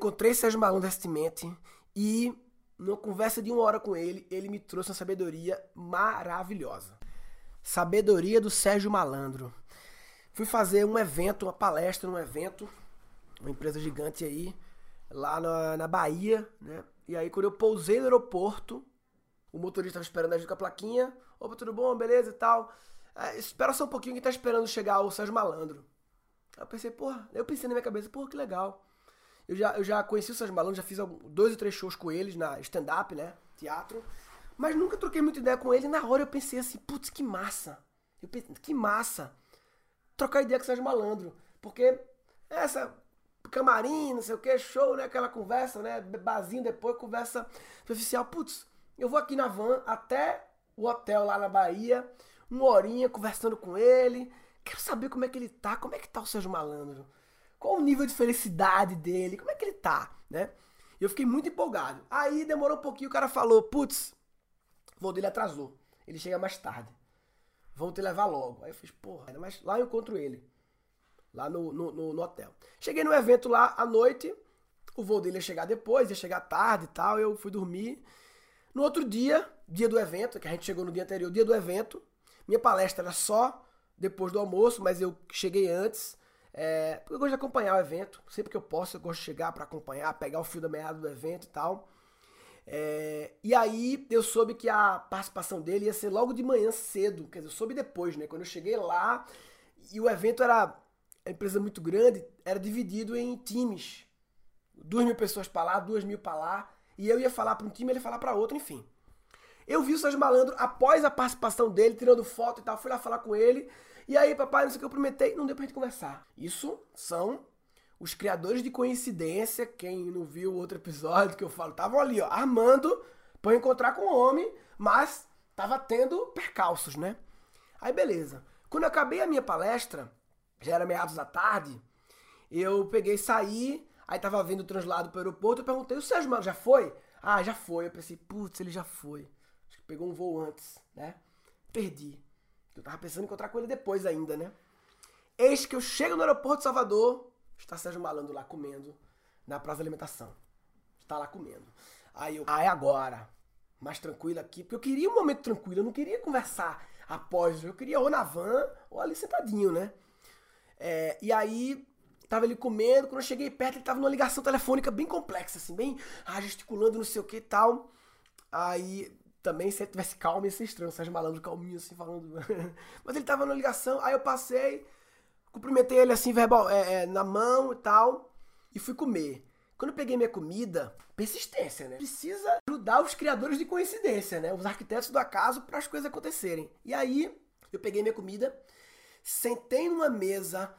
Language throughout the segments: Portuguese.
encontrei Sérgio Malandro recentemente e, numa conversa de uma hora com ele, ele me trouxe uma sabedoria maravilhosa. Sabedoria do Sérgio Malandro. Fui fazer um evento, uma palestra num evento, uma empresa gigante aí, lá na, na Bahia, né? E aí, quando eu pousei no aeroporto, o motorista estava esperando a gente com a plaquinha. Opa, tudo bom? Beleza e tal. É, espera só um pouquinho que tá esperando chegar o Sérgio Malandro. Eu pensei, porra, eu pensei na minha cabeça, porra, que legal. Eu já, eu já conheci o Sérgio Malandro, já fiz dois ou três shows com eles na stand-up, né? Teatro. Mas nunca troquei muita ideia com ele. Na hora eu pensei assim, putz, que massa. Eu pensei, que massa. Trocar ideia com o Sérgio Malandro. Porque essa camarim, não sei o que, show, né? Aquela conversa, né? Bazinho depois, conversa superficial. Putz, eu vou aqui na van até o hotel lá na Bahia, uma horinha conversando com ele. Quero saber como é que ele tá, como é que tá o Sérgio Malandro. Qual o nível de felicidade dele, como é que ele tá, né? Eu fiquei muito empolgado. Aí demorou um pouquinho, o cara falou, putz, o voo dele atrasou. Ele chega mais tarde. Vão te levar logo. Aí eu fiz, porra, mas lá eu encontro ele lá no, no, no, no hotel. Cheguei no evento lá à noite, o voo dele ia chegar depois, ia chegar tarde e tal, eu fui dormir. No outro dia, dia do evento, que a gente chegou no dia anterior, dia do evento, minha palestra era só depois do almoço, mas eu cheguei antes, é, porque eu gosto de acompanhar o evento, sempre que eu posso eu gosto de chegar para acompanhar, pegar o fio da meada do evento e tal. É, e aí eu soube que a participação dele ia ser logo de manhã cedo, quer dizer, eu soube depois, né? Quando eu cheguei lá, e o evento era a empresa muito grande, era dividido em times. Duas mil pessoas para lá, duas mil para lá. E eu ia falar para um time, ele ia falar para outro, enfim. Eu vi o Sérgio Malandro após a participação dele, tirando foto e tal, fui lá falar com ele. E aí, papai, não sei o que eu prometei, não deu pra gente conversar. Isso são os criadores de coincidência. Quem não viu o outro episódio que eu falo, estavam ali, ó, armando pra encontrar com o homem, mas tava tendo percalços, né? Aí, beleza. Quando eu acabei a minha palestra, já era meados da tarde, eu peguei, saí, aí tava vindo o translado pro aeroporto, eu perguntei, o Sérgio Mano já foi? Ah, já foi. Eu pensei, putz, ele já foi. Acho que pegou um voo antes, né? Perdi. Eu tava pensando em encontrar com ele depois ainda, né? Eis que eu chego no aeroporto de Salvador, está Sérgio Malandro lá comendo na praça de alimentação. Está lá comendo. Aí eu, ah, é agora. Mais tranquilo aqui, porque eu queria um momento tranquilo, eu não queria conversar após, eu queria ou na van ou ali sentadinho, né? É, e aí, tava ele comendo, quando eu cheguei perto, ele tava numa ligação telefônica bem complexa, assim, bem ah, gesticulando, não sei o que e tal. Aí, também, se ele tivesse calmo, ia ser estranho, o Sérgio Malandro calminho, assim, falando. Mas ele tava numa ligação, aí eu passei, cumprimentei ele assim, verbal, é, é, na mão e tal, e fui comer. Quando eu peguei minha comida, persistência, né? Precisa ajudar os criadores de coincidência, né? Os arquitetos do acaso para as coisas acontecerem. E aí, eu peguei minha comida, Sentei numa mesa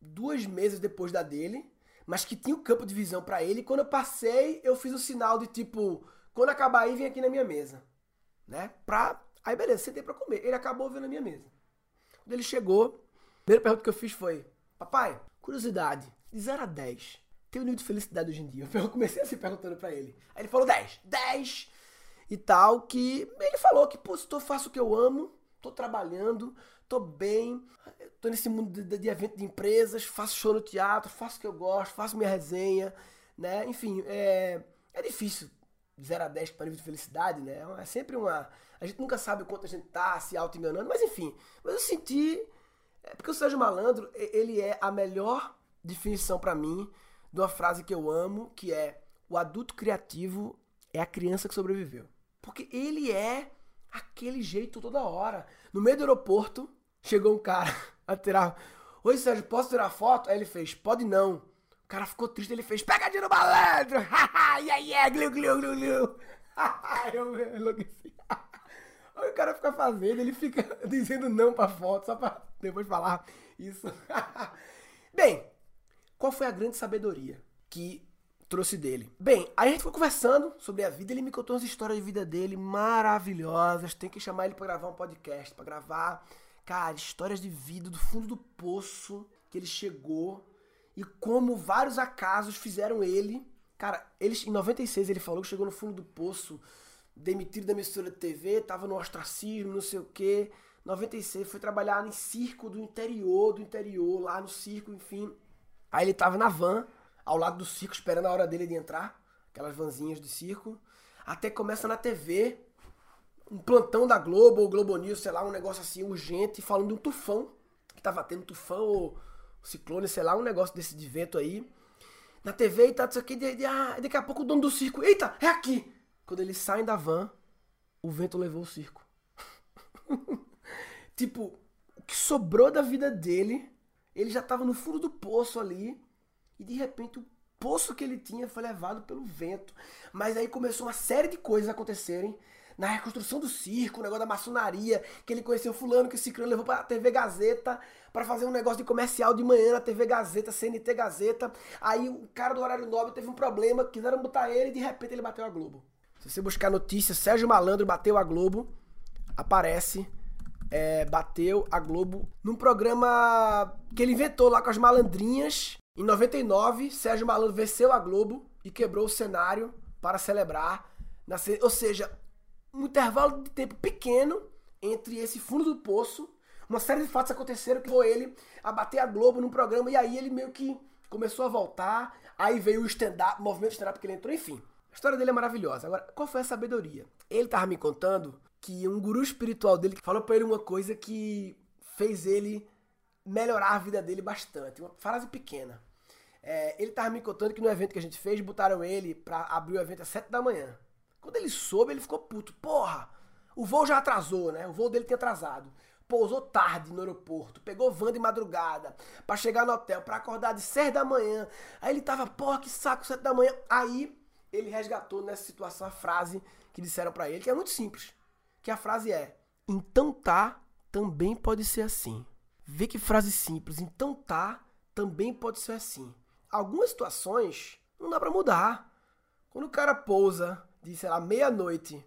duas meses depois da dele, mas que tinha o campo de visão para ele. E quando eu passei, eu fiz o sinal de tipo, quando acabar aí, vem aqui na minha mesa. Né? Pra. Aí beleza, sentei pra comer. Ele acabou vendo na minha mesa. Quando ele chegou, a primeira pergunta que eu fiz foi: Papai, curiosidade, de 0 a 10, tem o nível de felicidade hoje em dia? Eu comecei assim perguntando para ele. Aí ele falou 10, 10 e tal, que ele falou que, pô, se eu faço o que eu amo, tô trabalhando, tô bem, tô nesse mundo de, de, evento de empresas, faço show no teatro, faço o que eu gosto, faço minha resenha, né? Enfim, é, é difícil 0 a 10 para nível de felicidade, né? É sempre uma. A gente nunca sabe o quanto a gente tá se auto-enganando, mas enfim. Mas eu senti. É porque o Sérgio Malandro, ele é a melhor definição para mim de uma frase que eu amo, que é: o adulto criativo é a criança que sobreviveu. Porque ele é aquele jeito toda hora. No meio do aeroporto, chegou um cara a tirar. Oi, Sérgio, posso tirar foto? Aí ele fez, pode não. O cara ficou triste, ele fez, pegadinha no malandro! Haha, yeah, yeah, gliu, gliu, gliu, gliu. eu enlouqueci. O cara fica fazendo, ele fica dizendo não pra foto, só pra depois falar isso. Bem, qual foi a grande sabedoria que trouxe dele. Bem, aí a gente foi conversando sobre a vida, ele me contou umas histórias de vida dele maravilhosas. Tem que chamar ele para gravar um podcast, para gravar, cara, histórias de vida do fundo do poço que ele chegou e como vários acasos fizeram ele. Cara, ele, em 96 ele falou que chegou no fundo do poço, demitido da emissora de TV, tava no ostracismo, não sei o quê. 96 foi trabalhar em circo do interior, do interior, lá no circo, enfim. Aí ele tava na van, ao lado do circo, esperando a hora dele de entrar, aquelas vanzinhas de circo. Até começa na TV, um plantão da Globo ou Globo News, sei lá, um negócio assim urgente, falando de um tufão, que tava tendo tufão ou ciclone, sei lá, um negócio desse de vento aí. Na TV e tá, isso aqui, de, de, ah, daqui a pouco o dono do circo, eita, é aqui! Quando eles saem da van, o vento levou o circo. tipo, o que sobrou da vida dele, ele já tava no fundo do poço ali, e de repente o poço que ele tinha foi levado pelo vento. Mas aí começou uma série de coisas acontecerem na reconstrução do circo, o negócio da maçonaria, que ele conheceu fulano que o Cicrano levou pra TV Gazeta para fazer um negócio de comercial de manhã na TV Gazeta, CNT Gazeta. Aí o cara do horário nobre teve um problema, quiseram botar ele e de repente ele bateu a Globo. Se você buscar notícia, Sérgio Malandro bateu a Globo, aparece é, bateu a Globo num programa que ele inventou lá com as malandrinhas. Em 99, Sérgio Malandro venceu a Globo e quebrou o cenário para celebrar. Ou seja, um intervalo de tempo pequeno entre esse fundo do poço. Uma série de fatos aconteceram que levou ele a bater a Globo num programa e aí ele meio que começou a voltar. Aí veio o stand-up, movimento stand-up que ele entrou, enfim. A história dele é maravilhosa. Agora, qual foi a sabedoria? Ele tava me contando que um guru espiritual dele falou para ele uma coisa que fez ele melhorar a vida dele bastante. Uma frase pequena. É, ele tava me contando que no evento que a gente fez, botaram ele pra abrir o evento às 7 da manhã. Quando ele soube, ele ficou puto. Porra, o voo já atrasou, né? O voo dele tinha atrasado. Pousou tarde no aeroporto, pegou van de madrugada para chegar no hotel, para acordar de 6 da manhã. Aí ele tava, porra, que saco, 7 da manhã. Aí ele resgatou nessa situação a frase que disseram para ele, que é muito simples. Que a frase é: Então tá, também pode ser assim. Vê que frase simples. Então tá, também pode ser assim. Algumas situações não dá para mudar. Quando o cara pousa de, sei lá, meia-noite,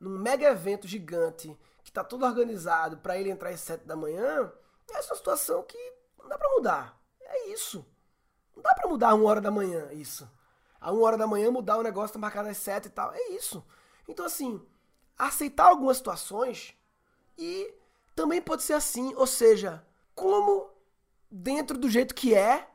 num mega evento gigante, que tá tudo organizado para ele entrar às sete da manhã, essa é uma situação que não dá para mudar. É isso. Não dá para mudar a uma hora da manhã, isso. A uma hora da manhã mudar o negócio, tá marcado às sete e tal. É isso. Então, assim, aceitar algumas situações e também pode ser assim, ou seja, como dentro do jeito que é,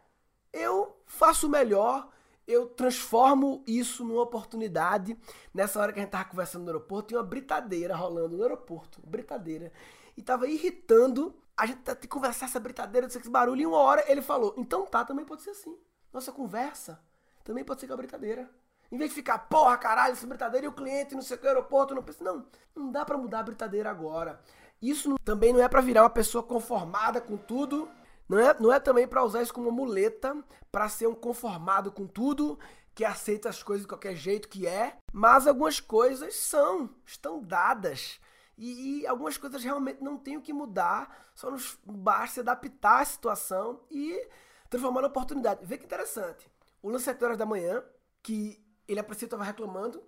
eu faço melhor eu transformo isso numa oportunidade. Nessa hora que a gente tava conversando no aeroporto, tinha uma britadeira rolando no aeroporto. Britadeira. E tava irritando a gente que conversar essa britadeira, esse barulho. E uma hora ele falou: então tá, também pode ser assim. Nossa conversa também pode ser com a britadeira. Em vez de ficar, porra, caralho, essa britadeira e o cliente, não sei o que, aeroporto, não pensa. Não, não dá para mudar a britadeira agora. Isso também não é para virar uma pessoa conformada com tudo não é, não é também para usar isso como muleta para ser um conformado com tudo, que aceita as coisas de qualquer jeito que é, mas algumas coisas são, estão dadas. E, e algumas coisas realmente não tem o que mudar, só nos basta adaptar à situação e transformar na oportunidade. Vê que interessante. O lance 7 horas da manhã, que ele a estava reclamando,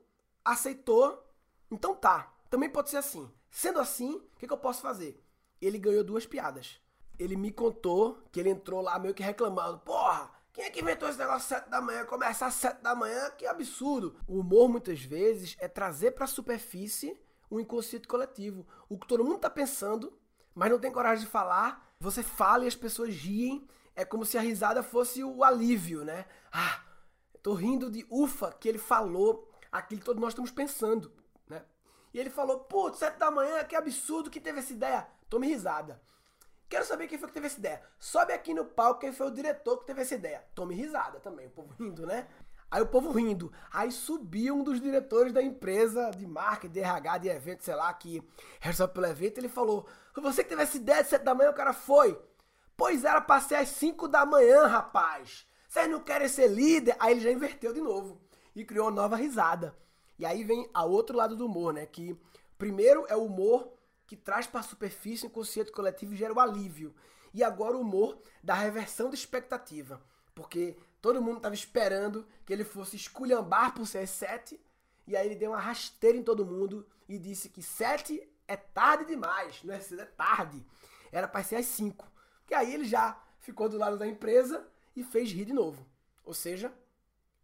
aceitou, então tá, também pode ser assim. Sendo assim, o que, que eu posso fazer? Ele ganhou duas piadas ele me contou que ele entrou lá meio que reclamando. Porra, quem é que inventou esse negócio 7 da manhã? Começar às 7 da manhã? Que absurdo. O humor, muitas vezes, é trazer para a superfície o inconsciente coletivo. O que todo mundo tá pensando, mas não tem coragem de falar. Você fala e as pessoas riem. É como se a risada fosse o alívio, né? Ah, tô rindo de ufa que ele falou aquilo que todos nós estamos pensando, né? E ele falou, putz, 7 da manhã, que absurdo que teve essa ideia. Tome risada. Quero saber quem foi que teve essa ideia. Sobe aqui no palco quem foi o diretor que teve essa ideia. Tome risada também, o povo rindo, né? Aí o povo rindo. Aí subiu um dos diretores da empresa de marketing, de RH, de evento, sei lá, que responsável pelo evento. Ele falou: você que teve essa ideia de 7 da manhã? O cara foi. Pois era pra ser às 5 da manhã, rapaz. Vocês não querem ser líder? Aí ele já inverteu de novo e criou uma nova risada. E aí vem a outro lado do humor, né? Que primeiro é o humor que traz para a superfície o inconsciente coletivo e gera o alívio. E agora o humor da reversão de expectativa. Porque todo mundo estava esperando que ele fosse esculhambar por ser sete. E aí ele deu uma rasteira em todo mundo e disse que sete é tarde demais. Não é cedo, é tarde. Era para ser às cinco. Que aí ele já ficou do lado da empresa e fez rir de novo. Ou seja,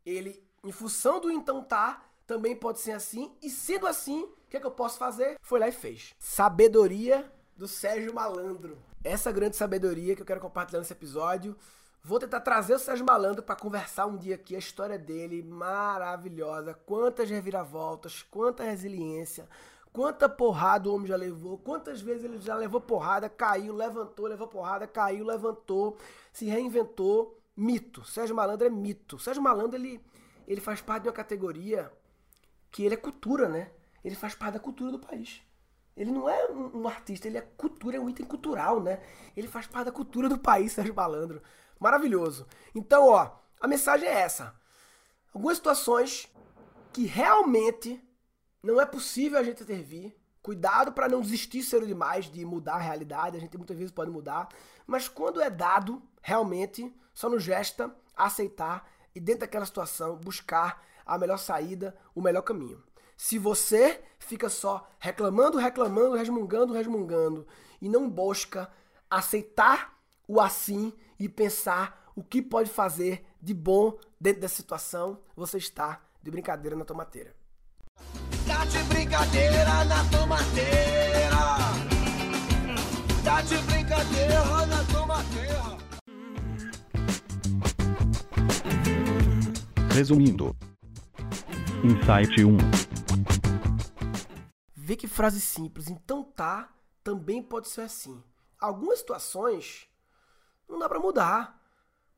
ele, em função do então tá, também pode ser assim. E sendo assim, o que, é que eu posso fazer? Foi lá e fez. Sabedoria do Sérgio Malandro. Essa grande sabedoria que eu quero compartilhar nesse episódio. Vou tentar trazer o Sérgio Malandro para conversar um dia aqui. A história dele maravilhosa. Quantas reviravoltas, quanta resiliência, quanta porrada o homem já levou, quantas vezes ele já levou porrada, caiu, levantou, levou porrada, caiu, levantou, se reinventou. Mito. Sérgio Malandro é mito. Sérgio Malandro ele, ele faz parte de uma categoria que ele é cultura, né? Ele faz parte da cultura do país. Ele não é um, artista, ele é cultura, é um item cultural, né? Ele faz parte da cultura do país, Sérgio Malandro. Maravilhoso. Então, ó, a mensagem é essa. Algumas situações que realmente não é possível a gente intervir. Cuidado para não desistir cedo demais de mudar a realidade. A gente muitas vezes pode mudar. Mas quando é dado, realmente, só nos gesta aceitar e, dentro daquela situação, buscar a melhor saída, o melhor caminho. Se você fica só reclamando, reclamando, resmungando, resmungando e não busca aceitar o assim e pensar o que pode fazer de bom dentro dessa situação, você está de brincadeira na tomateira. Tá de brincadeira na tomateira. Tá de brincadeira na tomateira. Resumindo. Insight 1. Vê que frase simples. Então tá, também pode ser assim. Algumas situações não dá para mudar.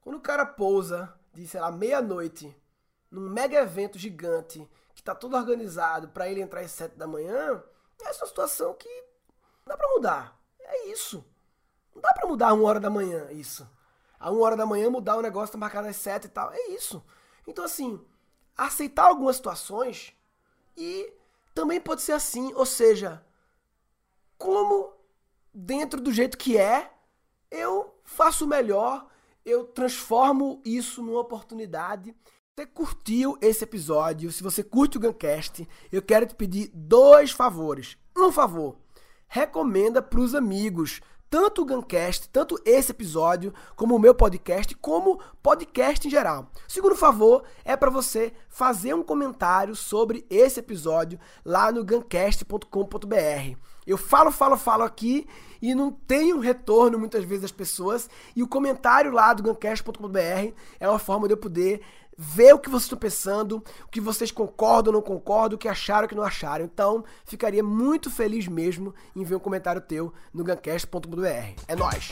Quando o cara pousa de, sei lá, meia-noite num mega evento gigante que tá todo organizado para ele entrar às sete da manhã, essa é uma situação que não dá para mudar. É isso. Não dá para mudar a uma hora da manhã isso. A uma hora da manhã mudar o negócio tá marcado às sete e tal. É isso. Então, assim, aceitar algumas situações e também pode ser assim, ou seja, como dentro do jeito que é, eu faço melhor, eu transformo isso numa oportunidade. Se você curtiu esse episódio, se você curte o Guncast, eu quero te pedir dois favores. Um favor, recomenda para os amigos tanto o Guncast, tanto esse episódio, como o meu podcast, como podcast em geral. Segundo favor é para você fazer um comentário sobre esse episódio lá no guncast.com.br. Eu falo, falo, falo aqui e não tenho retorno muitas vezes das pessoas, e o comentário lá do guncast.com.br é uma forma de eu poder ver o que vocês estão pensando, o que vocês concordam ou não concordam, o que acharam ou que não acharam. Então, ficaria muito feliz mesmo em ver um comentário teu no gancast.br. É nóis!